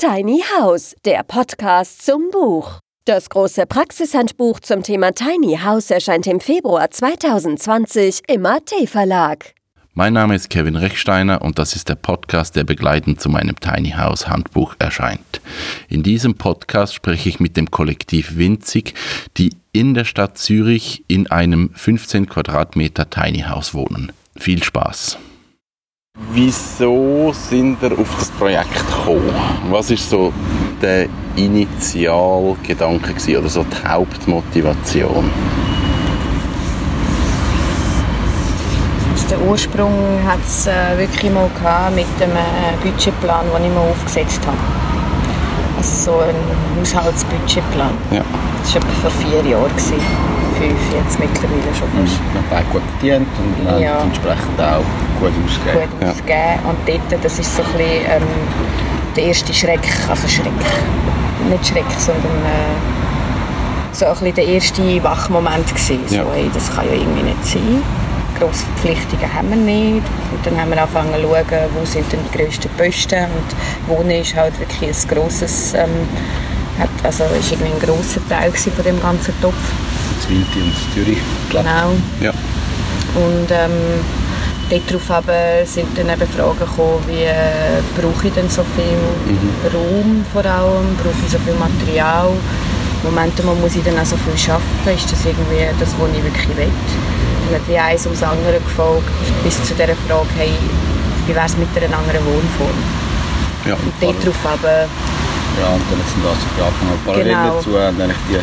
Tiny House, der Podcast zum Buch. Das große Praxishandbuch zum Thema Tiny House erscheint im Februar 2020 im AT Verlag. Mein Name ist Kevin Rechsteiner und das ist der Podcast, der begleitend zu meinem Tiny House Handbuch erscheint. In diesem Podcast spreche ich mit dem Kollektiv Winzig, die in der Stadt Zürich in einem 15 Quadratmeter Tiny House wohnen. Viel Spaß! Wieso sind ihr auf das Projekt gekommen? Was ist so der Initialgedanke oder so die Hauptmotivation? Also der Ursprung hat es äh, wirklich mal gehabt mit dem äh, Budgetplan, den ich mir aufgesetzt habe. Also so ein Haushaltsbudgetplan. Ja. Das war etwa vor vier Jahren. Gewesen. Jetzt mittlerweile schon fast. Wir haben beide gut verdient und Ja. entsprechend auch gut ausgegeben. gut Ja. ausgegeben. Und dort, das ist so ein bisschen ähm, der erste Schreck, also Schreck, nicht Schreck, sondern äh, so ein bisschen der erste Wachmoment gewesen. So, Ja. hey, das kann ja irgendwie nicht sein. Grosse Verpflichtungen haben wir nicht. Und dann haben wir angefangen zu schauen, wo sind denn die grössten Posten. Und Wohnen ist halt wirklich ein grosses, ähm, hat, also ist irgendwie ein grosser Teil von dem ganzen Topf. Das Winti und Zürich. Genau. Ja. Und ähm, darauf aber sind dann eben Fragen gekommen, wie äh, brauche ich denn so viel Raum vor allem, brauche ich so viel Material, Momente mal muss ich dann auch so viel arbeiten, ist das irgendwie das, was ich wirklich will? Dann hat wie eins ums andere gefolgt, bis zu dieser Frage, hey, wie wäre es mit einer anderen Wohnform? Ja. Und darauf aber, Ja, und dann sind das so angefangen. Parallel Genau. dazu eigentlich die,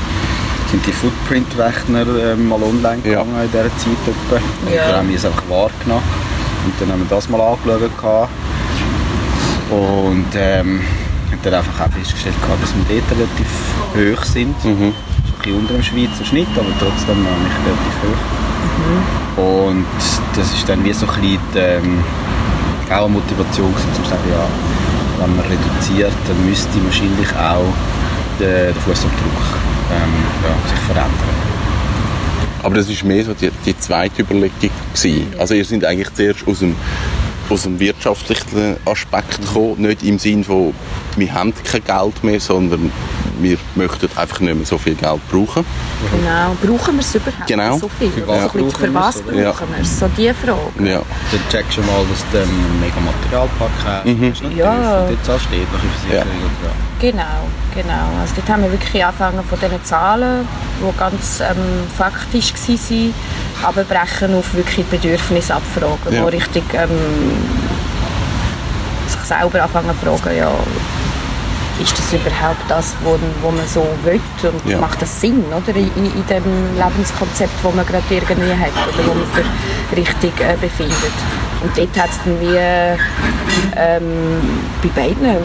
sind die Footprint-Rechner ähm, mal online Ja. gegangen in dieser Zeit. Etwa. Und Ja. dann haben wir es einfach wahrgenommen. Und dann haben wir das mal angeschaut. Und ähm, haben dann einfach auch festgestellt, gehabt, dass wir dort relativ hoch sind. Mhm. Ist ein bisschen unter dem Schweizer Schnitt, aber trotzdem noch nicht relativ hoch. Und das ist dann wie so ein bisschen die, ähm, auch eine Motivation gewesen, um zu sagen, ja, wenn man reduziert, dann müsste wahrscheinlich auch der, der Fußabdruck ja, sich verändern. Aber das war mehr so die, die zweite Überlegung. Gewesen. Also ihr seid eigentlich zuerst aus dem, aus dem wirtschaftlichen Aspekt gekommen, nicht im Sinn von, wir haben kein Geld mehr, sondern wir möchten einfach nicht mehr so viel Geld brauchen. genau, brauchen wir es überhaupt Genau. so viel? Für was bisschen, brauchen für wir was es, brauchen? Ja. wir es? So die Frage. Ja. Dann checkst du mal, dass du einen mega Materialpark hast. Mhm. Nicht Ja. Und dort steht noch Versicherung. Ja. Genau, genau. Also dort haben wir wirklich angefangen von diesen Zahlen, die ganz ähm, faktisch waren, aber brechen auf wirklich Bedürfnisabfragen, Ja. wo richtig ähm, sich selber anfangen zu fragen, ja, ist das überhaupt das, was wo man so will und Ja. macht das Sinn oder, in, in dem Lebenskonzept, das man gerade irgendwie hat oder wo man für richtig äh, befindet. Und dort hat es dann wie ähm, bei beiden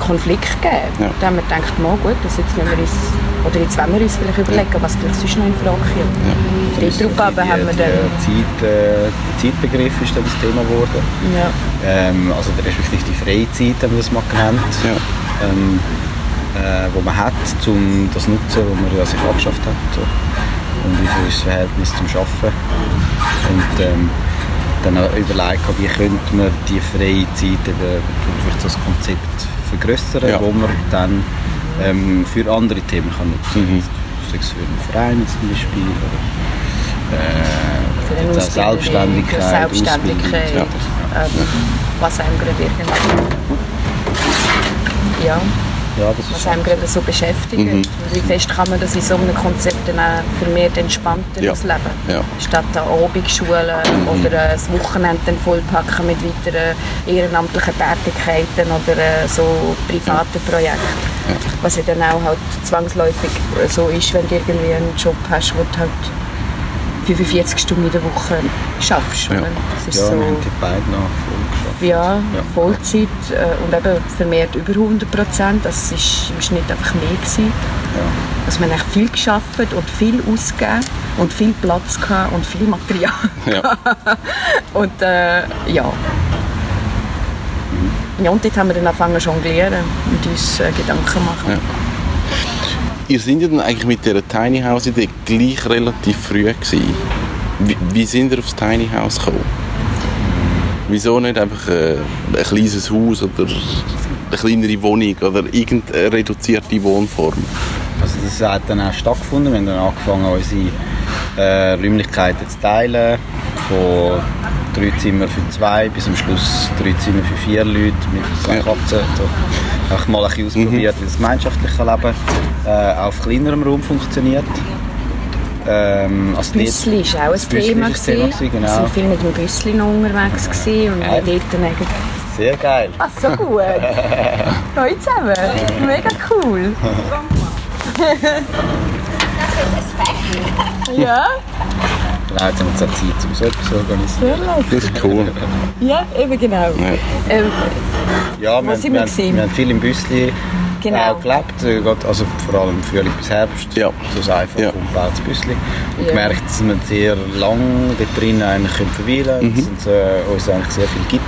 Konflikt gegeben. Ja. Da haben wir gedacht, mal gut, das jetzt müssen wir uns, oder jetzt wollen wir uns vielleicht überlegen, was vielleicht sonst noch in Frage kommt. Dann ist Darauf aber haben wir der dann... Zeit, äh, Zeitbegriff ist dann das Thema geworden. Ja. Ähm, also der respektive die Freizeit haben wir das mal genannt. Ja. Ähm, äh, wo man hat, um das nutzen, was man ja sich angeschafft hat. So. Und wie viel ist das Verhältnis zum Arbeiten. Und ähm, dann auch überlegt, wie könnte man die freie Zeit eben so das Konzept vergrößern, Ja. wo man dann ähm, für andere Themen kann nutzen Mhm. Sei es für einen Verein zum Beispiel oder äh, Selbstständigkeit, Selbstständigkeit, Ausbildung. ähm, was einem gerade irgendwie... Ja, Ja, das ist was einem gerade so beschäftigt. Mhm. Wie fest kann man das in so einem Konzept dann auch vermehrt entspannter Ja. ausleben? Ja. Statt an Abendschulen oder äh, das Wochenende dann vollpacken mit weiteren ehrenamtlichen Tätigkeiten oder äh, so privaten Projekten. Was ja dann auch halt zwangsläufig so ist, wenn du irgendwie einen Job hast, wo du halt 45 Stunden in der Woche schaffst. Ja. Das ist Ja, so, die beiden. Ja, Ja. Vollzeit äh, und eben vermehrt über 100 Prozent. Das war im Schnitt einfach mehr. Gewesen. Dass man echt viel geschafft und viel ausgegeben und viel Platz gehabt und viel Material. Ja. Und äh, ja. Ja, und dort haben wir dann angefangen zu jonglieren und uns äh, Gedanken machen. Ja. Ihr seid ja dann eigentlich mit dieser Tiny House Idee gleich relativ früh gewesen. Wie, wie sind ihr aufs Tiny House gekommen? Wieso nicht einfach äh, ein kleines Haus oder eine kleinere Wohnung oder irgendeine reduzierte Wohnform? Also das hat dann auch stattgefunden. Wir haben dann angefangen, unsere äh, Räumlichkeiten zu teilen. Von drei Zimmer für zwei bis am Schluss drei Zimmer für vier Leute mit zwei Ja. Katzen. So, einfach mal ein bisschen ausprobiert, wie das gemeinschaftliche Leben äh, auf kleinerem Raum funktioniert. Ähm, also Büssli war auch ein Thema. ein Thema gewesen. gewesen, Wir genau. waren viel mit dem Büssli noch unterwegs gewesen und Ja. haben dort dann eigentlich... Sehr geil. Ach, so gut. Neu zusammen. Mega cool. ja, Genau, jetzt haben wir jetzt Zeit, um so etwas zu organisieren. Das ist cool. ja, eben genau. Ja. Ähm, Ja, wir, haben, wir, wir haben, gewesen? wir haben viel im Büssli Genau. auch gelebt, äh, also vor allem Frühling bis Herbst, Ja. so ein einfach Ja. umgebautes Büssli. Und Ja. gemerkt, dass wir sehr lang dort drin eigentlich können verweilen Mhm. können und es äh, uns eigentlich sehr viel gibt.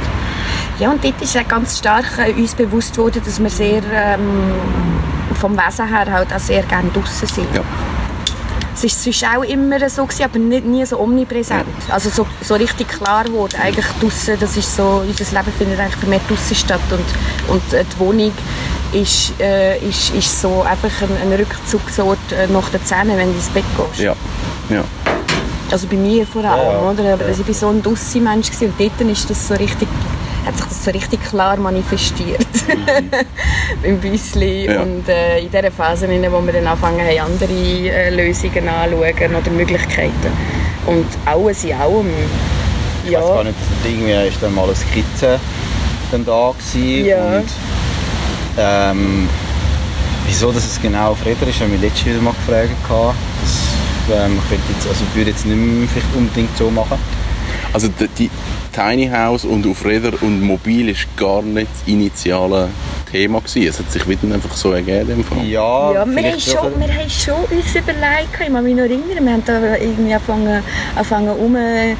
Ja, und dort ist auch ganz stark äh, uns bewusst worden, dass wir sehr ähm, vom Wesen her halt auch sehr gerne draußen sind. Ja. Es ist sonst auch immer so gewesen, aber nicht, nie so omnipräsent. Also so, so richtig klar geworden. Eigentlich draussen, das ist so, unser Leben findet eigentlich vermehrt draussen statt und, und äh, die Wohnung ist, äh, ist, ist so einfach ein, ein Rückzugsort äh, nach der Zähne, wenn du ins Bett gehst. Ja. ja. Also bei mir vor allem, Ja, ja. oder? Aber ich war so ein Dussi-Mensch und dort ist das so richtig, hat sich das so richtig klar manifestiert. Im Büssli. Ja. Und äh, in dieser Phase, in der wo wir dann anfangen haben, andere äh, Lösungen anzuschauen oder Möglichkeiten. Und alles in allem, Ich ja, weiß gar nicht, dass irgendwie ist dann mal eine Skizze dann da gewesen Ja. und ähm, wieso das es genau auf Räder ist, haben wir letztes wieder mal gefragt. Das, ähm, könnte jetzt, also würde jetzt nicht mehr vielleicht unbedingt so machen. Also die, die Tiny House und auf Räder und mobil ist gar nicht das initiale Thema gewesen. Es hat sich wieder einfach so ergeben. Ja, Ja, wir haben, schon, wir haben schon uns überlegt, ich kann mich noch erinnern, wir haben da irgendwie angefangen, angefangen um äh,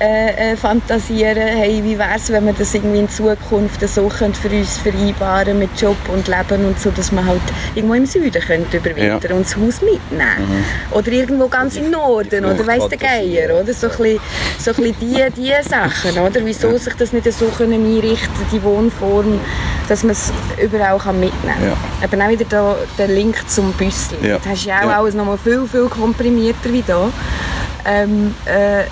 äh, fantasieren, hey, wie wäre es, wenn wir das irgendwie in Zukunft so können für uns vereinbaren mit Job und Leben und so, dass man halt irgendwo im Süden könnte überwintern Ja. und das Haus mitnehmen. Oder irgendwo ganz im Norden, oder weiss der. Geier, oder? So ein bisschen, so ein bisschen die, die Sachen, oder? Wieso sich das nicht so können einrichten die Wohnform, dass man es überall kann mitnehmen kann. Eben auch wieder da, der Link zum Büssel. Ja. Das hast du ja auch Ja. alles noch mal viel, viel komprimierter wie da. Ähm, äh,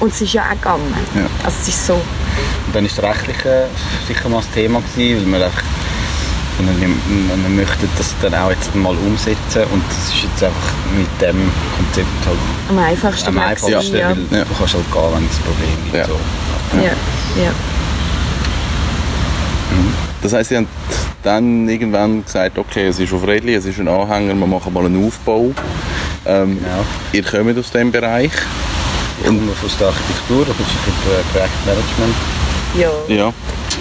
und es ist ja auch gegangen. Ja. Also es ist so, Und dann war das Rechtliche sicher mal das Thema, gewesen, weil wir einfach wir, wir möchten das dann auch jetzt mal umsetzen und das ist jetzt einfach mit dem Konzept halt am einfachsten. am einfachsten, Ja. weil Ja. du kannst halt gehen, wenn es ein Problem gibt. Ja. So. Ja. Ja. Das heisst, sie haben dann irgendwann gesagt, okay, es ist auf Rädli, es ist ein Anhänger, wir machen mal einen Aufbau. Ähm, Genau. Ihr kommt aus dem Bereich. Ich komme aus der Architektur, das ist ein Projektmanagement. Ja. Ja.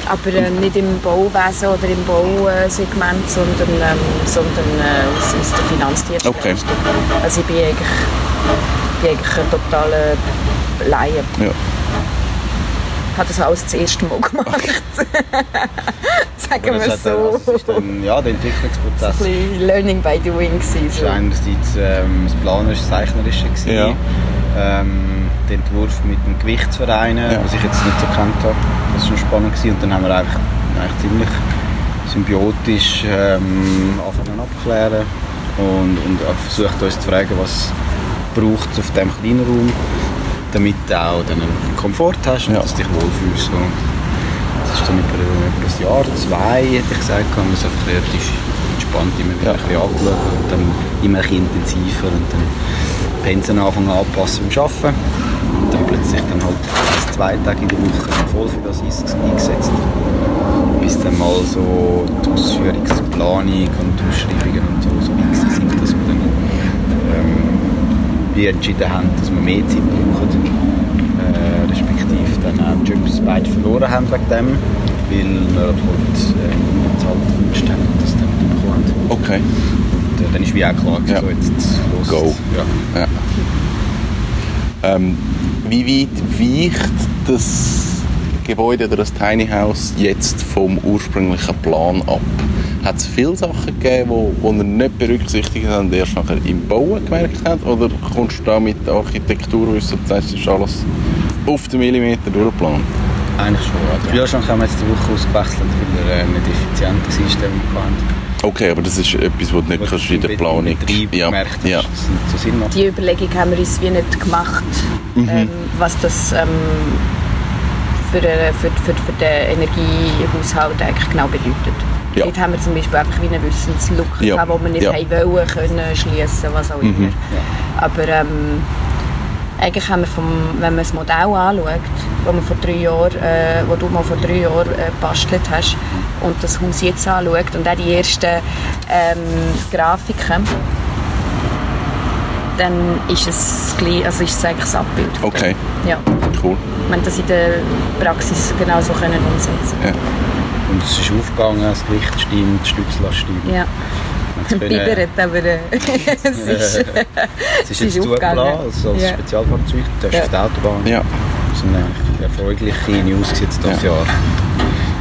Aber äh, nicht im Bauwesen oder im Bausegment, sondern, ähm, sondern äh, aus, aus der Finanzdienstleistung. Okay. Also ich bin eigentlich, bin eigentlich ein totaler Laie. ja. Ich habe das alles das erste Mal gemacht. Sagen wir das, es hat, so. das ist dann, ja, der Entwicklungsprozess Ein bisschen Learning by doing. gewesen, Das So. war einerseits ähm, das Planerische, das Zeichnerische. gewesen. Ja. Ähm, der Entwurf mit dem Gewichtsverein, Ja. was ich jetzt nicht so kennt habe. Das war schon spannend. Gewesen. Und dann haben wir eigentlich, eigentlich ziemlich symbiotisch ähm, angefangen abzuklären und, und versucht uns zu fragen, was braucht es auf diesem kleinen Raum, damit auch dann Komfort hast und Ja. dass du dich wohlfühlst. Und das ist dann über, über ein Jahr, zwei, hätte ich gesagt, haben wir es einfach relativ entspannt immer wieder Ja. ein bisschen angeschaut und dann immer ein intensiver und dann Pensen anfangen anpassen beim Arbeiten und dann plötzlich dann halt zwei Tage in der Woche voll für das eingesetzt. Bis dann mal so die Ausführungsplanung und die Ausschreibungen und so, so weit sind, dass wir dann ähm, wir entschieden haben, dass wir mehr Zeit brauchen, äh, auch die Jobs beide verloren haben wegen dem, weil wir halt äh, unbezahlt gewünscht haben und das dann nicht bekommen haben. Okay. Und äh, dann ist wie auch klar, Ja. so jetzt los. Go. Ja. Ja. Ähm, wie weit weicht das Gebäude oder das Tiny House jetzt vom ursprünglichen Plan ab? Hat es viele Sachen gegeben, wo, wo ihr nicht berücksichtigt habt und erst nachher im Bauen gemerkt habt? Oder kommst du da mit Architekturwissen und sagst, das ist alles auf den Millimeter durchgeplant? Eigentlich schon. Ja. Den Kühlschrank haben wir jetzt die Woche ausgewechselt, weil er äh, nicht effizient war, wir hatten. Okay, aber das ist etwas, was du nicht kannst in der Planung... Betrieb ja. gemerkt hast, ja. so Sinn macht. Die Überlegung haben wir uns wie nicht gemacht, ähm, was das ähm, für, äh, für, für, für den Energiehaushalt eigentlich genau bedeutet. Ja. Dort haben wir zum Beispiel einfach wie eine Wissenslücke, Ja. gehabt, die wir nicht Ja. haben wollen können schließen, was auch immer. Aber ähm, eigentlich haben wir, vom, wenn man das Modell anschaut, wo, man vor drei Jahren, äh, wo du mal vor drei Jahren äh, gebastelt hast und das Haus jetzt anschaut und auch die ersten ähm, Grafiken, dann ist es, gleich, also ist es eigentlich das Abbild. von Okay. Ja. Cool. Wir haben das in der Praxis genauso können umsetzen Ja. Und es ist aufgegangen, das Licht stimmt, die Stützlast stimmt. Ja. Können- Biberet, aber äh, es ist, Es ist es jetzt ist aufgegangen. zugelassen, also als Ja. Spezialfahrzeug, du hast Ja. auf der Autobahn. Ja. Das sind eigentlich erfreuliche News jetzt dieses Ja. Jahr.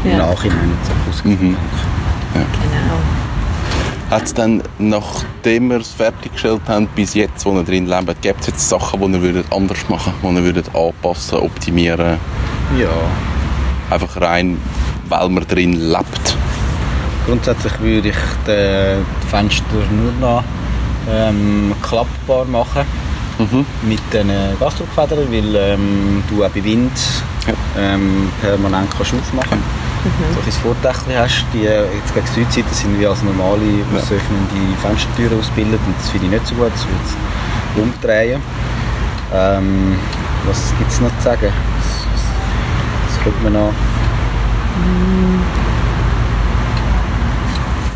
Im Ja. Nachhinein jetzt auch. Mhm. Genau. Hat es dann, nachdem wir es fertiggestellt haben, bis jetzt, wo ihr drin lebt, gibt es jetzt Sachen, die ihr würdet anders machen würdet, die ihr würdet anpassen, optimieren? Ja. Einfach rein, weil man drin lebt? Grundsätzlich würde ich die, Fenster nur noch ähm, klappbar machen. Mhm. Mit den Gasdruckfedern, weil ähm, du auch bei Wind Ja. ähm, permanent kannst aufmachen kannst. So ein Vordächchen hast, die äh, jetzt gegen die Südseite sind wie als normale, Ja. öffnende Fenstertüren ausbilden und das finde ich nicht so gut, das würde es umdrehen. Ähm, was gibt es noch zu sagen? Was, was, was könnte man noch?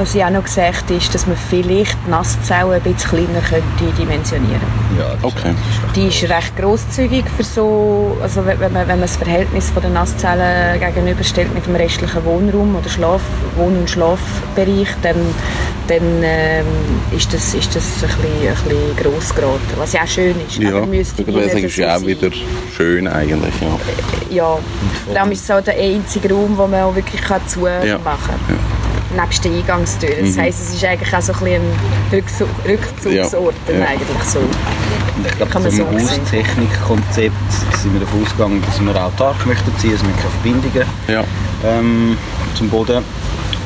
Was ich auch noch gesagt ist, dass man vielleicht die Nasszellen ein bisschen kleiner könnte dimensionieren Ja, das Okay. Die ist recht grosszügig für so, also wenn man, wenn man das Verhältnis von den Nasszellen gegenüberstellt mit dem restlichen Wohnraum oder Schlaf, Wohn- und Schlafbereich, dann, dann ähm, ist, das, ist das ein bisschen, ein bisschen gross geraten, was ja auch schön ist. Ja, aber müsste das nicht ist ja auch wieder schön eigentlich. Ja. Ja, vor allem ist es auch der einzige Raum, wo man auch wirklich kann zumachen Ja. kann. Nebst der Eingangstür. Das Mhm. heisst, es ist eigentlich auch so ein, bisschen ein Rückzu- Rückzugsort Ja. Ja. eigentlich so. Ich glaube, man so. Haustechnikkonzept sind wir davon ausgegangen, dass wir autark möchten sein, also wir keine Verbindungen Ja. ähm, zum Boden.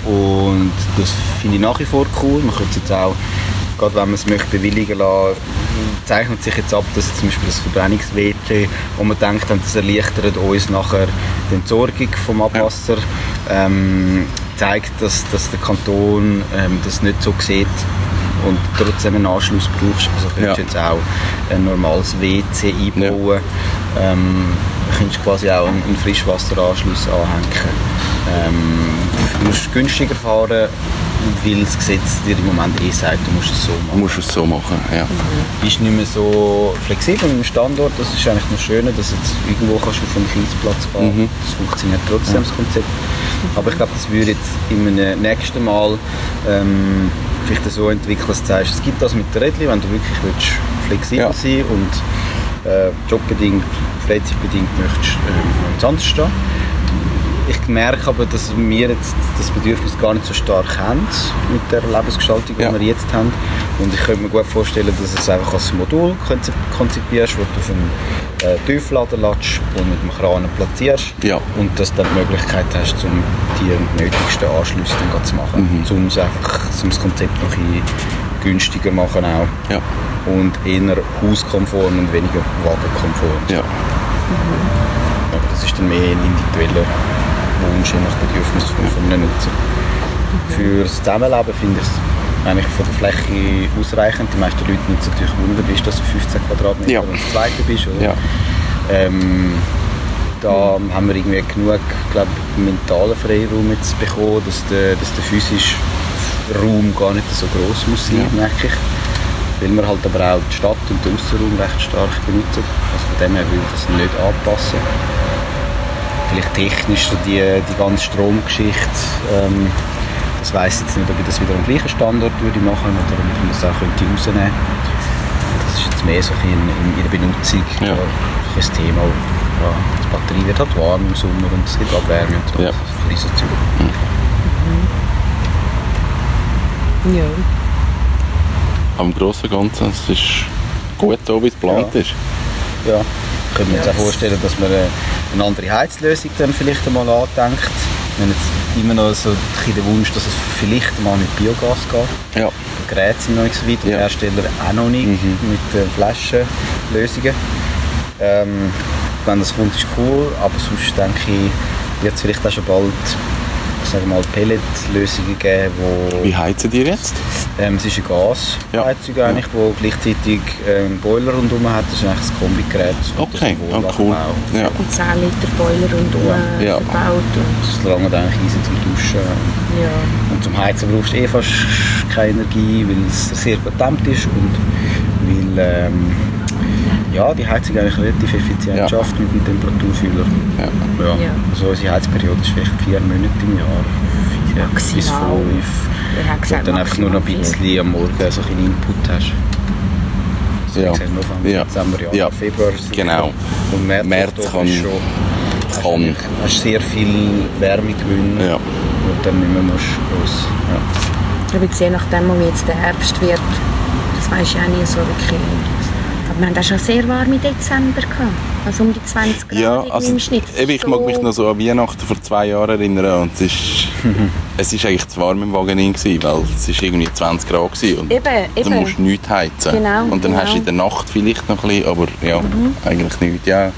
Und das finde ich nach wie vor cool. Man könnte es jetzt auch, gerade wenn man es möchte bewilligen lassen, zeichnet sich jetzt ab, dass zum Beispiel das Verbrennungs-WC, wo man denkt, das erleichtert uns nachher die Entsorgung vom Abwasser, ähm, zeigt, dass, dass der Kanton ähm, das nicht so sieht und trotzdem einen Anschluss brauchst. Also könntest Ja. du jetzt auch ein normales WC einbauen. Ähm, könntest quasi auch einen, einen Frischwasseranschluss anhängen. Ähm, du musst günstiger fahren, weil das Gesetz dir im Moment eh sagt, du musst es so Du machen. musst es so machen. Ja. bist nicht mehr so flexibel im Standort. Das ist eigentlich noch schöner, dass du jetzt irgendwo kannst du vom Kiesplatz fahren. Mhm. Das funktioniert trotzdem, das Konzept. Aber ich glaube, das würde jetzt einem nächsten Mal ähm, vielleicht so entwickeln, dass du sagst, es gibt das mit der Rädchen, wenn du wirklich willst, flexibel Ja. sein und äh, jobbedingt, freizeitbedingt möchtest ähm, ins anders stehen. Ich merke aber, dass wir jetzt das Bedürfnis gar nicht so stark haben mit der Lebensgestaltung, die Ja. wir jetzt haben. Und ich könnte mir gut vorstellen, dass es einfach als Modul konzip- konzipierst, wo du auf einen äh, Tieflader lädst und mit dem Kran platzierst. Ja. Und dass du dann die Möglichkeit hast, um die nötigsten Anschlüsse dann zu machen. Um es einfach, um das Konzept noch ein günstiger machen auch. Ja. Und eher hauskonform und weniger wagenkonform. Ja. Aber das ist dann mehr ein individueller Wunsch, nach Bedürfnis von, von einem Nutzer. Für das Zusammenleben finde ich es eigentlich von der Fläche ausreichend. Die meisten Leute nutzen natürlich Wunder, bist, dass du 15 Quadratmeter Ja. und zweite bist. Oder? Ja. Ähm, da haben wir irgendwie genug glaub, mentalen Freiraum jetzt bekommen, dass der, dass der physische Raum gar nicht so groß muss sein, Ja. merke ich. Weil wir halt aber auch die Stadt und den Aussenraum recht stark benutzen. Also von dem her will ich das nicht anpassen. Vielleicht technisch so die, die ganze Stromgeschichte, ähm, das weiss ich jetzt nicht, ob ich das wieder am gleichen Standort würde machen oder ob man das auch könnte rausnehmen könnte. Das ist jetzt mehr so ein in, in, in der Benutzung Ja. das Thema. Ja, die Batterie wird halt warm im Sommer und es gibt Abwärme und so. Ja. Das ist ein bisschen so Zeug. Ja. Am Großen und Ganzen es ist gut so, wie es geplant Ja. ist. Ja, können wir uns auch vorstellen, dass man eine, eine andere Heizlösung dann vielleicht einmal andenkt. Wir haben jetzt immer noch so den Wunsch, dass es vielleicht mal mit Biogas geht. Ja. Die Geräte sind noch nicht so weit, und die Ja. Hersteller auch noch nicht mit den Flaschenlösungen. Ähm, wenn das kommt, ist cool, aber sonst denke ich, wird es vielleicht auch schon bald sagen wir mal, Pelletlösungen geben, wo Wie heizen die jetzt? ähm, es ist eine Gasheizung Ja. eigentlich, wo gleichzeitig äh, einen Boiler rundherum hat. Das ist eigentlich das Kombigerät. Okay, wohl cool. auch- Ja. Und 10 Liter Boiler rundherum Ja. Ja. verbaut. Und, Das langt eigentlich easy zum Duschen. ja. Und zum Heizen brauchst du eh fast keine Energie, weil es sehr potent ist und weil ähm, ja, die Heizung eigentlich relativ effizient Ja. schafft mit dem Temperaturfühler. Ja. Ja. Ja. Also unsere Heizperiode ist vielleicht vier Monate im Jahr. Vier bis Maximal. fünf. Ich habe Wo gesagt, du dann einfach nur noch ein bisschen am Morgen so ein Input hast. So, Ja. November, Ja. Dezember, Januar, Ja. Februar Genau. Und März, März kann- ist schon, kann- hast, hast sehr viel Wärme gewinnen, Ja. du dann nicht mehr musst gross, ja. Aber jetzt je nachdem, wie jetzt der Herbst wird, das weiß ich auch nie so wirklich. Aber wir haben auch schon sehr warme Dezember gehabt. Also um die 20 Grad Ja, also im Schnitt. Eben, ich mag so- mich noch so an Weihnachten vor zwei Jahren erinnern und es ist, es ist eigentlich zu warm im Wagen gewesen, weil es ist irgendwie 20 Grad gewesen und Eben, du eben. musst nichts heizen. Genau, und dann genau. hast du in der Nacht vielleicht noch ein bisschen, aber ja, eigentlich nicht. Ja,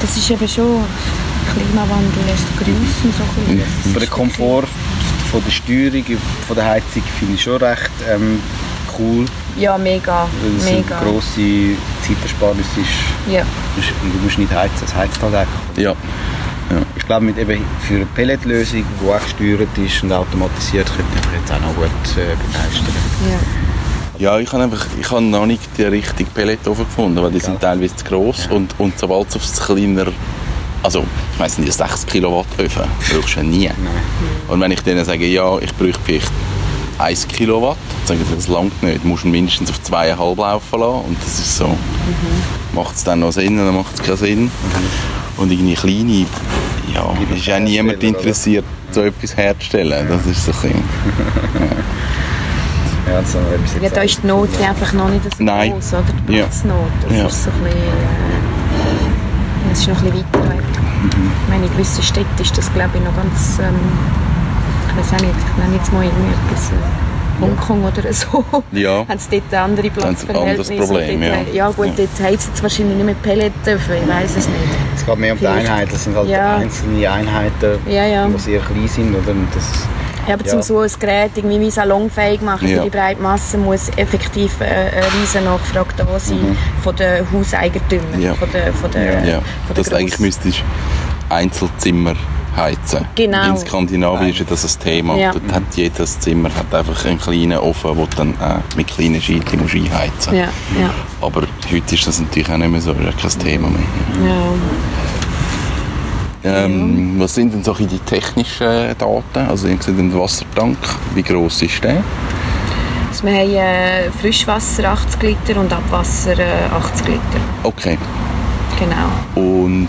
Das ist eben schon... Klimawandel lässt grüßen, so ein bisschen. Aber der Komfort von der Steuerung, von der Heizung finde ich schon recht ähm, cool, Ja, mega, weil es mega. eine grosse Zeitersparnis ist. Ja. Du musst nicht heizen, es heizt halt einfach. ja. Ich glaube, mit eben für eine Pelletlösung, die auch gesteuert ist und automatisiert, könnte ich mich jetzt auch noch gut äh, begeistern. Ja. Ja, ich habe einfach, ich habe noch nicht die richtige Pelletofen gefunden, weil die sind teilweise zu gross und, und sobald es aufs kleiner, also ich weiss nicht, 6 Kilowatt Öfen brauchst du ja nie. Und wenn ich denen sage, ja, ich bräuchte vielleicht 1 Kilowatt, dann sagen sie, das langt nicht, du musst mindestens auf 2,5 laufen lassen und das ist so, macht es dann noch Sinn oder macht es keinen Sinn? Und irgendwie kleine, ja, ist auch niemand oder? interessiert, so etwas herzustellen, das ist so ein bisschen, Ja, so etwas Ja, jetzt da ist die Not einfach noch nicht so Nein. groß, oder? Die Ja. Platznot. Das Ja. ist so ein bisschen, äh, das ist noch ein bisschen weiter weg. Mhm. Ich meine, in gewissen Städten ist das, glaube ich, noch ganz, ähm, ich weiß auch nicht, ich nenne jetzt mal irgendwie etwas, äh, Hongkong oder so. Ja. haben sie dort andere Haben sie ein Platzverhältnisse. anderes Problem, dort, ja. Ja gut, dort heizt es wahrscheinlich nicht mit Pelletöfen, ich weiß es nicht. Es geht mehr um die. Einheiten. Das sind halt Ja. einzelne Einheiten, Ja, ja. die sehr klein sind. Oder? Und Das, Ja, aber Ja. zum so ein Gerät irgendwie wie salonfähig machen Ja. für die breite Masse muss effektiv äh, eine riesen Nachfrage da sein von den Hauseigentümern, Ja. von den, von den, Ja, von den dass du eigentlich müsstest Einzelzimmer heizen. Genau. In Skandinavien ist das ein Thema. Ja. Dort hat jedes Zimmer hat einfach einen kleinen Ofen, wo du dann auch mit kleinen Scheitchen musst einheizen Ja, ja, Aber heute ist das natürlich auch nicht mehr so, ist ja kein Thema mehr. ja. Ähm, Was sind denn so die technischen Daten? Also ihr seht den Wassertank, wie gross ist der? Also wir haben äh, Frischwasser 80 Liter und Abwasser äh, 80 Liter. Okay. Genau. Und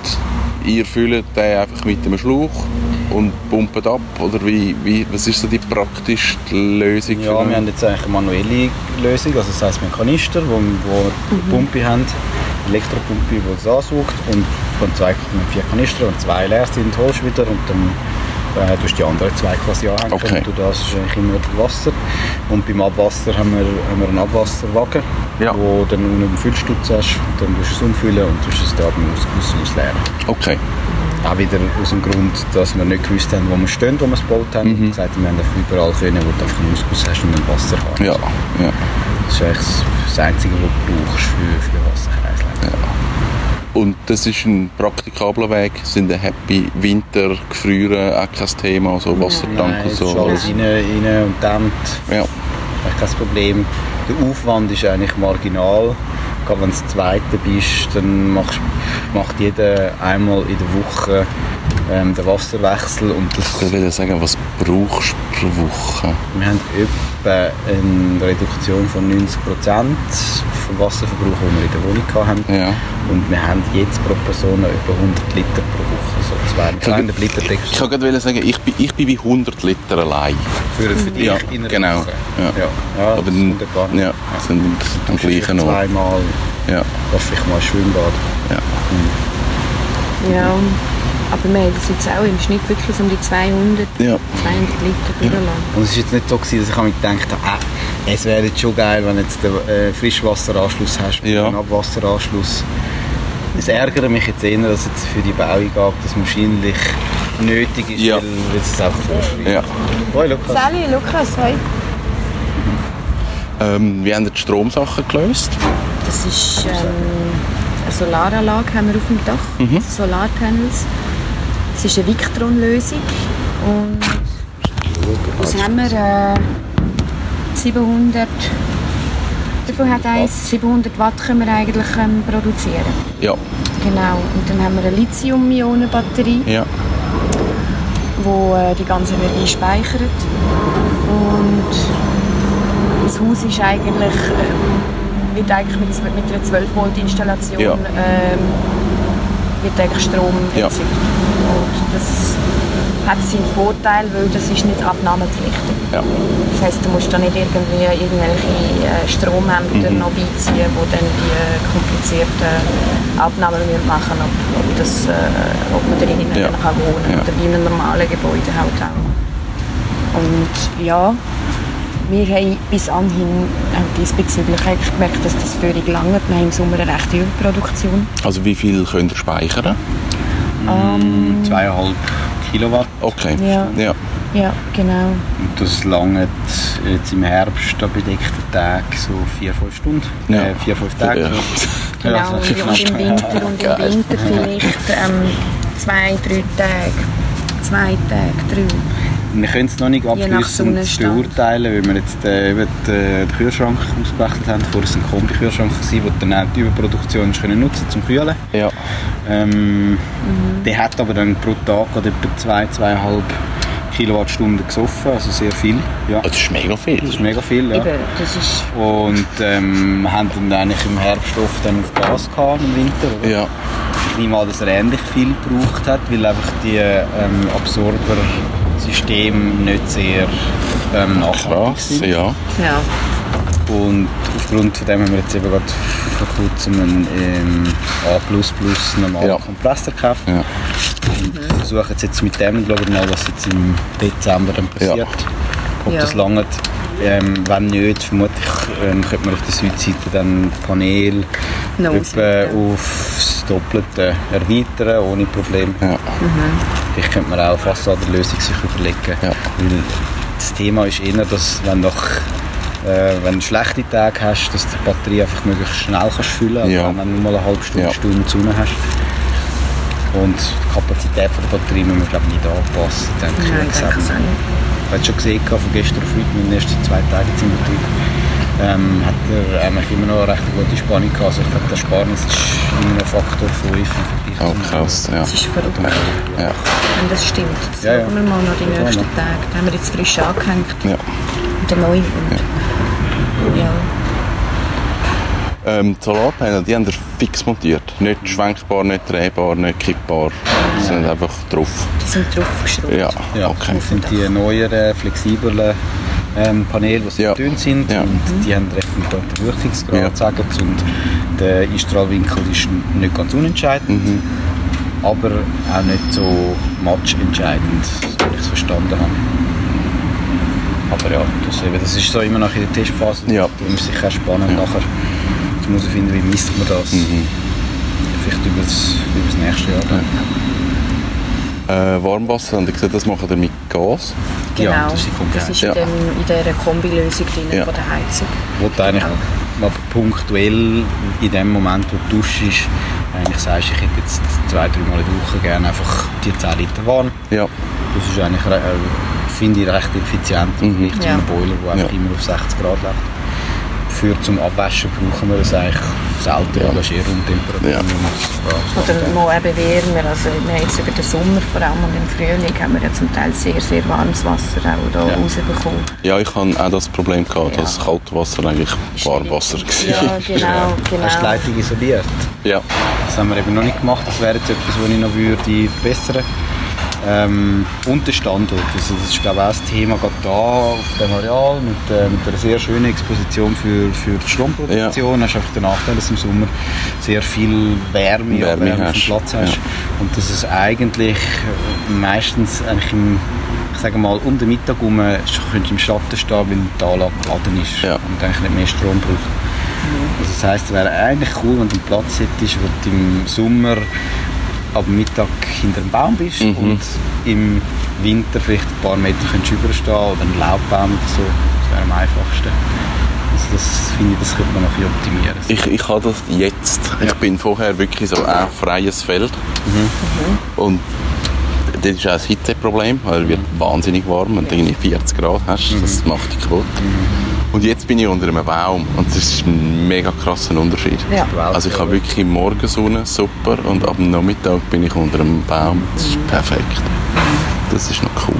ihr füllt den einfach mit einem Schlauch und pumpt ab? Oder wie, wie, was ist so die praktischste Lösung? ja, für- wir haben jetzt eigentlich eine manuelle Lösung. Also das heisst, wir haben Kanister, wo, wo eine Pumpe haben, eine Elektropumpe, die das ansaugt. Und von zwei, wir haben vier Kanister und zwei leer sind, holst du wieder und dann äh, du die anderen zwei quasi anhängen. Okay. Und du das ist eigentlich immer Wasser. Und beim Abwasser haben wir, haben wir einen Abwasserwagen, Ja. wo dann unten einen Füllstutz hast. Dann tust du es umfüllen und tust es da beim Ausguss ausleeren. Okay. Auch wieder aus dem Grund, dass wir nicht gewusst haben, wo wir stehen, wo wir es gebaut haben. Mhm. Und gesagt wir haben überall können, wo du einfach einen Ausguss hast und ein Wasser hast. Ja, ja. Das ist eigentlich das- Einzige, was du brauchst für, für Wasserkreislauf. Und das ist ein praktikabler Weg. Sind ein Happy Winter, Gefrieren auch kein Thema, so Wassertank Nein, und es so. alles rein, rein und dämmt. Ja, Eigentlich kein Problem. Der Aufwand ist eigentlich marginal. Gerade wenn du das Zweite bist, dann machst, macht jeder einmal in der Woche ähm, den Wasserwechsel und das ich würde sagen, was brauchst du pro Woche? Wir haben etwa eine Reduktion von 90 Prozent vom Wasserverbrauch, den wir in der Wohnung hatten. Ja. Und wir haben jetzt pro Person etwa 100 Liter pro Woche. So 200 Liter Ich Text kann gerade sagen, ich bin, ich bin bei 100 Liter allein. für, für dich Ja, in einer genau. Woche. Ja. Ja, ja Aber das wunderbar. ja, sind am gleichen Ort. Zweimal Ja. Gehst vielleicht mal ins Schwimmbad. Ja. Ja, aber wir haben das jetzt auch im Schnitt wirklich um die 200, Ja. 200 Liter durchlassen. Und es ist jetzt nicht so gewesen, dass ich mir gedacht habe, äh, es wäre jetzt schon geil, wenn du jetzt den äh, Frischwasseranschluss hast mit Ja. dem Abwasseranschluss. Es ärgert mich jetzt eher, dass jetzt für die Bauung ab, das wahrscheinlich nötig ist, Ja. weil, weil es einfach vorschreibt. Ja. Hoi Lukas. Sally, Lukas, hoi. Ähm, wie haben die Stromsachen gelöst? Das ist ähm, eine Solaranlage haben wir auf dem Dach, Mhm. Solarpanels. Es ist eine Victron-Lösung und was haben wir? Äh, 700 wie viel hat eins? 700 Watt können wir eigentlich ähm, produzieren. Ja. Genau. Und dann haben wir eine Lithium-Ionen-Batterie, Ja. die äh, die ganze Energie speichert. Und das Haus ist eigentlich, äh, wird eigentlich mit, mit einer 12 Volt Installation Ja. ähm, wird eigentlich Strom Ja. Und das hat seinen Vorteil, weil das ist nicht abnahmepflichtig. Ja. Das heisst, du musst da nicht irgendwie irgendwelche äh, Stromämter Mhm. noch beiziehen, die dann die äh, komplizierten Abnahmen müssen machen ob, ob, das, äh, ob man drinnen Ja. dann kann wohnen Ja. oder in einem normalen Gebäude halt auch. Und ja, wir haben bis anhin diesbezüglich eigentlich gemerkt, dass das völlig lange. Wir haben im Sommer eine rechte Überproduktion. Also wie viel könnt ihr speichern? Zweieinhalb Kilowatt. Okay. Ja. Ja. Ja, genau. Und das langt jetzt im Herbst an bedeckten Tagen so vier, fünf Stunden. Ja. Äh, vier, fünf Tage. Ja. Genau, Ja, und, im Winter und Geil. im Winter vielleicht ähm, zwei, drei Tage. Zwei Tage, drei. Wir können es noch nicht abschließend beurteilen, weil wir jetzt äh, eben den, den Kühlschrank ausgewechselt haben. Vorher war es ein Kombi-Kühlschrank, den dann auch die Überproduktion können nutzen zum Kühlen. Ja. Ähm, Der hat aber dann pro Tag etwa zwei, zweieinhalb Kilowattstunden gesoffen, also sehr viel. Ja. Das ist mega viel. Das ist mega viel, ja. Eben, das ist Und ähm, wir haben dann eigentlich im Herbst oft dann auf Gas gehabt, im Winter. Oder? Ja. Ich nehme an, dass er ähnlich viel gebraucht hat, weil einfach die ähm, Absorbersysteme nicht sehr ähm, nachhaltig Krass. sind. Ja. ja. Und aufgrund von dem haben wir jetzt eben gerade vor kurzem einen ähm, A++ normalen Ja. Kompressor gekauft. Ja. Und versuchen jetzt, jetzt mit dem, glaube ich, mal, was jetzt im Dezember dann passiert. Ja. Ob Ja. das langt. Ähm, wenn nicht, vermutlich ähm, könnte man auf der Südseite dann Panel etwa ausweiten. aufs Doppelte erweitern, ohne Probleme. Ja. Vielleicht könnte man auch eine Fassadenlösung sich überlegen. Ja. Weil das Thema ist eher, dass wenn, nach, äh, wenn du schlechte Tage hast, dass du die Batterie einfach möglichst schnell kannst füllen kannst, Ja. wenn du nur mal eine halbe Stunde, Ja. Stunde Sonne hast. Und die Kapazität von der Batterie müssen wir glaube ich nicht anpassen. Denke ich, Nein, ich denke es auch nicht. ich habe schon gesehen, von gestern auf heute, meine ersten zwei Tage jetzt im Betrieb, ähm, hat er eigentlich immer noch eine recht gute Spannung gehabt. Also ich glaube, der Sparnis ist immer ein Faktor 5 im Vergleich Oh, krass. Ja. Das ist verrückt, Ja. wenn das stimmt. Das Ja, ja. wir mal noch die Ja, nächsten ja. Tage. Da haben wir jetzt frisch angehängt. Ja. Und der neue. Und, ja. Ähm, die Solarpanel, die haben ihr fix montiert. Nicht schwenkbar, nicht drehbar, nicht kippbar. Sie sind einfach drauf. Die sind draufgeschraubt. Ja, Ja, okay. das sind die neueren, flexiblen ähm, Paneele, die sehr Ja. dünn sind Ja. und die haben recht einen guten Durchrichtungsgrad, Ja. sagen sie. und der Einstrahlwinkel ist nicht ganz unentscheidend, Mhm. aber auch nicht so matchentscheidend, so wie ich es verstanden habe. Aber ja, das, eben, das ist so immer noch in der Testphase, Ja. das ist sicher spannend nachher. Jetzt muss ich finden, wie misst man das, Mhm. vielleicht über das, über das nächste Jahr. dann. Äh, Warmwasser, haben Sie gesagt, das machen wir mit Gas? Genau. Ja, das ist das ist Ja. in, dem, in dieser Kombilösung drin Ja. von der Heizung. wo du eigentlich aber punktuell in dem Moment, wo du duschst, eigentlich sagst, ich hätte jetzt zwei, drei Mal in der Woche gerne einfach die 10 Liter warm. Ja. Das ist eigentlich, äh, finde ich, recht effizient im Mhm. Vergleich zu Ja. einem Boiler, der einfach Ja. immer auf 60 Grad läuft. Für zum Abwaschen brauchen wir das eigentlich selten, Ja. ja. das ist eher Raumtemperatur. Ja. Oder mal eben wärmer. Also wir haben jetzt über den Sommer vor allem und im Frühling haben wir ja zum Teil sehr, sehr warmes Wasser auch da Ja. rausbekommen. Ja, ich hatte auch das Problem, gehabt, Ja. dass kaltes Wasser eigentlich Warmwasser war. Ja, genau, Hast du die genau. Leitung isoliert? Ja. Das haben wir eben noch nicht gemacht. Das wäre jetzt etwas, was ich noch würde verbessern Ähm, und der Standort. Also das ist glaube ich auch das Thema gerade da auf dem Areal mit, äh, mit einer sehr schönen Exposition für, für die Stromproduktion. Ja. Hast einfach den Nachteil, dass du im Sommer sehr viel Wärme, Wärme auf dem Platz hast. Ja. Und dass es eigentlich meistens eigentlich im ich sage mal, um den Mittag herum könntest du im Schatten stehen, weil die Anlage geladen ist ja. und eigentlich nicht mehr Strom braucht. Also das heisst, es wäre eigentlich cool, wenn du einen Platz hättest, wo du im Sommer ab Mittag hinter einem Baum bist mhm. und im Winter vielleicht ein paar Meter könntest überstehen oder einen Laubbaum oder so. Das wäre am einfachsten. Also das finde ich, das könnte man noch optimieren. Ich, ich habe das jetzt. Ja. Ich bin vorher wirklich so ein freies Feld. Mhm. Und das ist auch ein Hitzeproblem, weil es wird wahnsinnig warm und irgendwie 40 Grad hast. Mhm. Das macht dich kaputt. Mhm. Und jetzt bin ich unter einem Baum und das ist ein mega krasser Unterschied. Ja. Also ich habe wirklich Morgensonne, super, und ab dem Nachmittag bin ich unter einem Baum. Das ist perfekt. Das ist noch cool.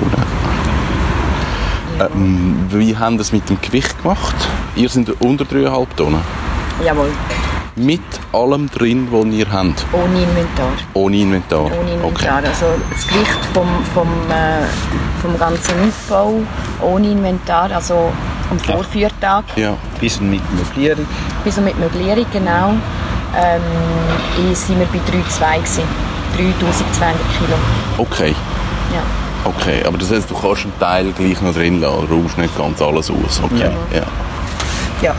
Ähm, wie haben das mit dem Gewicht gemacht? Ihr seid unter 3,5 Tonnen? Jawohl. Mit allem drin, was ihr habt? Ohne Inventar. Ohne Inventar? Ohne Inventar. Okay. Also das Gewicht vom, vom, äh, vom ganzen Aufbau ohne Inventar, also am Vorführtag. Ja. Bis und mit Möblierung. Bis und mit Möblierung, genau. Ähm, sind wir bei 3,2 3200 Kilo. Okay. Ja. Okay, aber das heißt, du kannst einen Teil gleich noch drin lassen, du rauchst nicht ganz alles aus. Okay. Ja. ja. ja.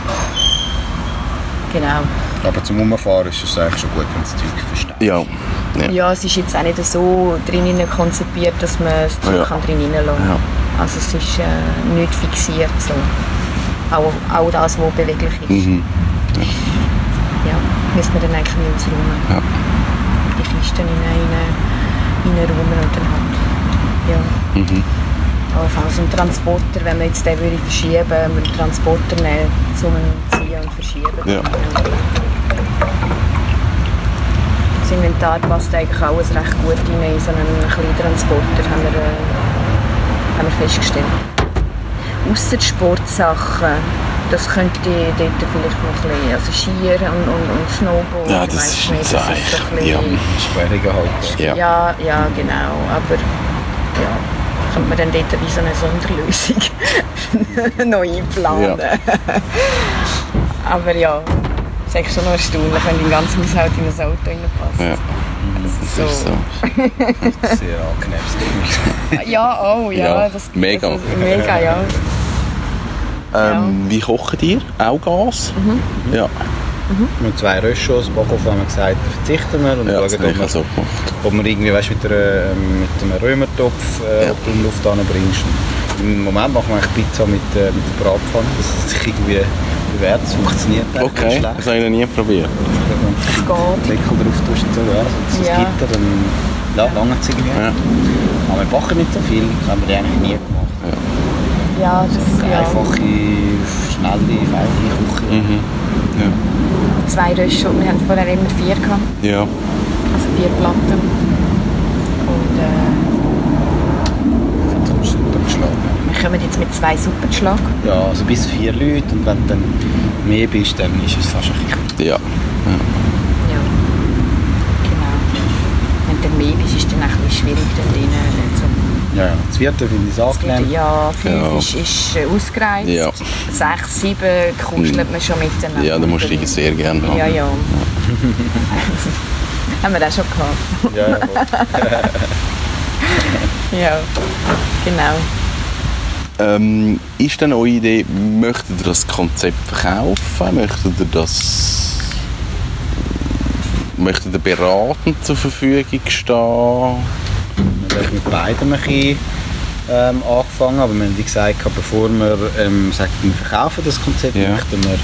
Genau. Aber zum Umfahren ist es eigentlich schon gut, wenn das Zeug versteht. Ja. ja. Ja. es ist jetzt auch nicht so drinnen konzipiert, dass man das Zeug ja. kann drinnen lassen kann. Also es ist äh, nicht fixiert so. Auch, auch das, was beweglich ist. Mhm. Ja. ja, müssen wir dann eigentlich nicht ausräumen. Ja. Die Kisten in einen reinräumen und dann halt, ja. Mhm. Allenfalls ein Transporter, wenn man jetzt den würde verschieben würde, einen Transporter nehmen, zum Ziehen und verschieben. Ja. Das Inventar passt eigentlich alles recht gut rein in so einen kleinen Transporter, haben wir, haben wir festgestellt. Ausser die Sportsachen, das könnte dort vielleicht noch ein bisschen, also Skier und, und, und Snowboard, ja, das ist nicht, das ist ein bisschen... Ja, schwieriger halt. Ja. ja, ja, genau, aber ja, könnte man dann dort wie so eine Sonderlösung noch einplanen. Ja. aber ja, es ist schon noch erstaunlich, wenn dein ganzes Haushalt in ein Auto reinpasst. Ja. Das so. ist so. Sehr angenehmes Ja, oh, ja. ja das, mega. Das mega, ja. Ähm, ja. Wie kochen ihr? Auch Gas? Mhm. Ja. Mhm. Wir haben zwei Röschos, Backofen haben wir gesagt, verzichten wir und ja, schauen, ob wir, so ob wir irgendwie weißt, mit, einer, mit einem Römertopf äh, ja. in Luft anbringst. Im Moment machen wir eigentlich Pizza mit, äh, mit der Bratpfanne, das sich irgendwie bewährt, das funktioniert Okay, das habe ich noch nie probiert. Wenn du Deckel drauf tust und so, ja, so ja. Gitter, dann ja, lange es irgendwie. Ja. Aber wir backen nicht so viel, das haben wir eigentlich nie gemacht. Ja, ja das ist eine einfache, schnelle, feine Küche. Mhm. Ja. Zwei Röschen, wir haben vorher immer vier gehabt. Ja. Also vier Platten. Und äh, wir kommen jetzt mit zwei Suppenschlag. Ja, also bis vier Leute und wenn du dann mehr bist, dann ist es fast ein bisschen... Ja. ja. Ja. Genau. Wenn du mehr bist, ist es dann ein bisschen schwierig, dann drinnen so ja, ja. Das vierte finde ich angenehm. Ja, fünf ja. ist, ist äh, ausgereizt. Ja. Sechs, sieben kuschelt man schon miteinander. Ja, da musst du dich sehr gerne haben. Ja, ja. ja. haben wir das schon gehabt. Ja, ja. genau. Ähm, ist denn eure Idee, möchtet ihr das Konzept verkaufen? Möchtet ihr das möchtet ihr beratend zur Verfügung stehen? Wir haben mit beidem ein bisschen, ähm, angefangen, aber wir haben wie gesagt, bevor wir ähm, sagen, wir verkaufen das Konzept, ja. möchten wir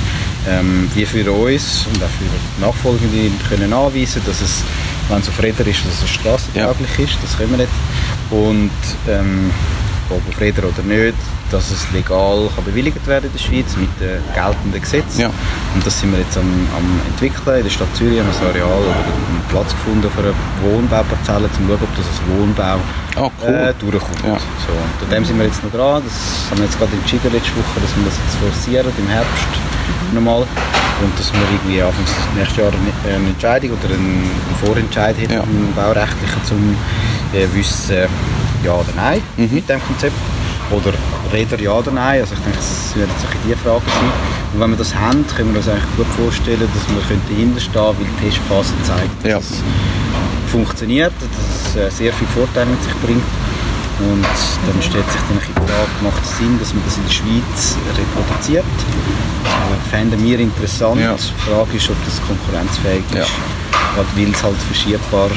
ähm, wie für uns und auch für die Nachfolgenden können anweisen, dass es, wenn es auf Räder ist, dass es strassentauglich ja. ist, das können wir nicht. Und ähm, ob Räder oder nicht, dass es legal kann bewilligt werden in der Schweiz mit den geltenden Gesetzen. Ja. Und das sind wir jetzt am, am entwickeln. In der Stadt Zürich haben wir ein Areal oder einen Platz gefunden für eine Wohnbauparzelle, um zu schauen, ob das als Wohnbau oh, cool. äh, durchkommt. Ja. So, und an dem sind wir jetzt noch dran. Das haben wir jetzt gerade entschieden letzte Woche, dass wir das jetzt forcieren im Herbst mhm. nochmal. und dass wir irgendwie Anfang nächstes Jahr eine Entscheidung oder einen Vorentscheid hätten, ja. baurechtlichen, zum äh, wissen, ja oder nein mhm. mit dem Konzept. Oder Räder ja oder nein. Also ich denke, das wird jetzt die Frage sein. Und wenn wir das haben, können wir uns eigentlich gut vorstellen, dass wir dahinter stehen weil die Testphase zeigt, dass ja. es funktioniert, dass es äh, sehr viele Vorteile mit sich bringt. Und dann stellt sich dann die Frage, macht es Sinn, dass man das in der Schweiz reproduziert? Das fänden wir interessant. Ja. Die Frage ist, ob das konkurrenzfähig ist, ja. weil es halt verschiebbar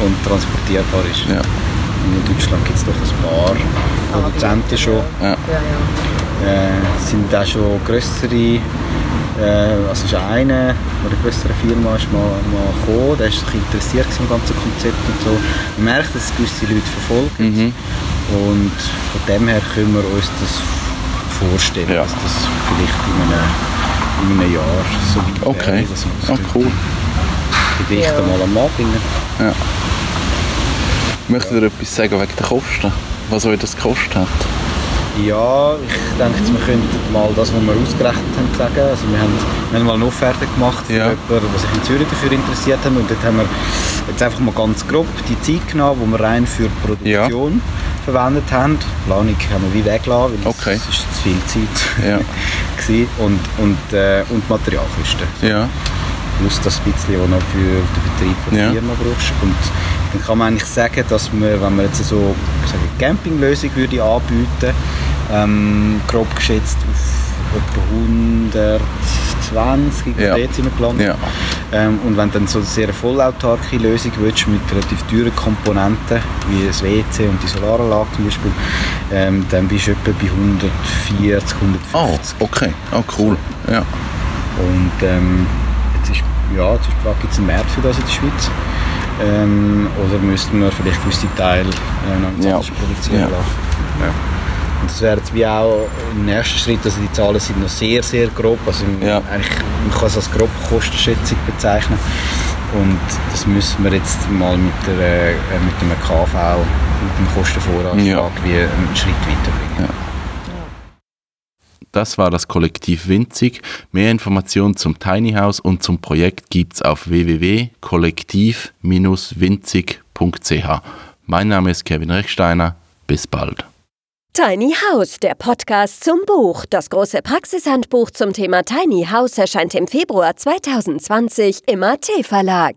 und transportierbar ist. Ja. In Deutschland gibt es doch ein paar Produzenten schon. Ja. Äh, sind auch schon größere, äh, also ist eine, eine größere Firma ist mal, mal gekommen, der ist sich interessiert am ganzen Konzept und so. Man merkt, dass es gewisse Leute verfolgen mhm. und von dem her können wir uns das vorstellen, ja. dass das vielleicht in einem, in einem Jahr so weit okay. wäre, dass wir das oh, cool. die ja. mal am bringen. Ja. Möchtet ihr etwas sagen wegen der Kosten? Was euch das gekostet hat? Ja, ich denke, wir könnten mal das, was wir ausgerechnet haben, sagen. Also wir, haben, wir haben mal eine Offerte gemacht für ja. jemanden, der sich in Zürich dafür interessiert hat. Und dort haben wir jetzt einfach mal ganz grob die Zeit genommen, die wir rein für die Produktion ja. verwendet haben. Die Planung haben wir wie weggelassen, weil okay. es ist zu viel Zeit ja. und, und, äh, und Materialkosten. Ja. Plus das bisschen, was noch für den Betrieb von der ja. Firma brauchst. Und dann kann man eigentlich sagen, dass wir, wenn man jetzt so eine Campinglösung würde anbieten, ähm, grob geschätzt auf etwa 120 ja. jetzt sind wir gelandet. Ja. Ähm, und wenn du dann so eine sehr vollautarke Lösung willst, mit relativ teuren Komponenten, wie das WC und die Solaranlage zum Beispiel, ähm, dann bist du etwa bei 140, 150. Oh, okay. Oh, cool. Ja. Und ähm, jetzt ist, ja, jetzt gibt es einen Markt für das in der Schweiz? Ähm, oder müssten wir vielleicht gewisse Teile äh, ja. produzieren ja. lassen. Ja. Und das wäre jetzt wie auch im nächsten Schritt, also die Zahlen sind noch sehr, sehr grob. Also ja. eigentlich, man kann es als grobe Kostenschätzung bezeichnen. Und das müssen wir jetzt mal mit, der, äh, mit dem KV, mit dem Kostenvoranschlag, ja. wie einen Schritt weiterbringen. Das war das Kollektiv Winzig. Mehr Informationen zum Tiny House und zum Projekt gibt's auf www.kollektiv-winzig.ch. Mein Name ist Kevin Rechsteiner. Bis bald. Tiny House, der Podcast zum Buch. Das große Praxishandbuch zum Thema Tiny House erscheint im Februar 2020 im AT Verlag.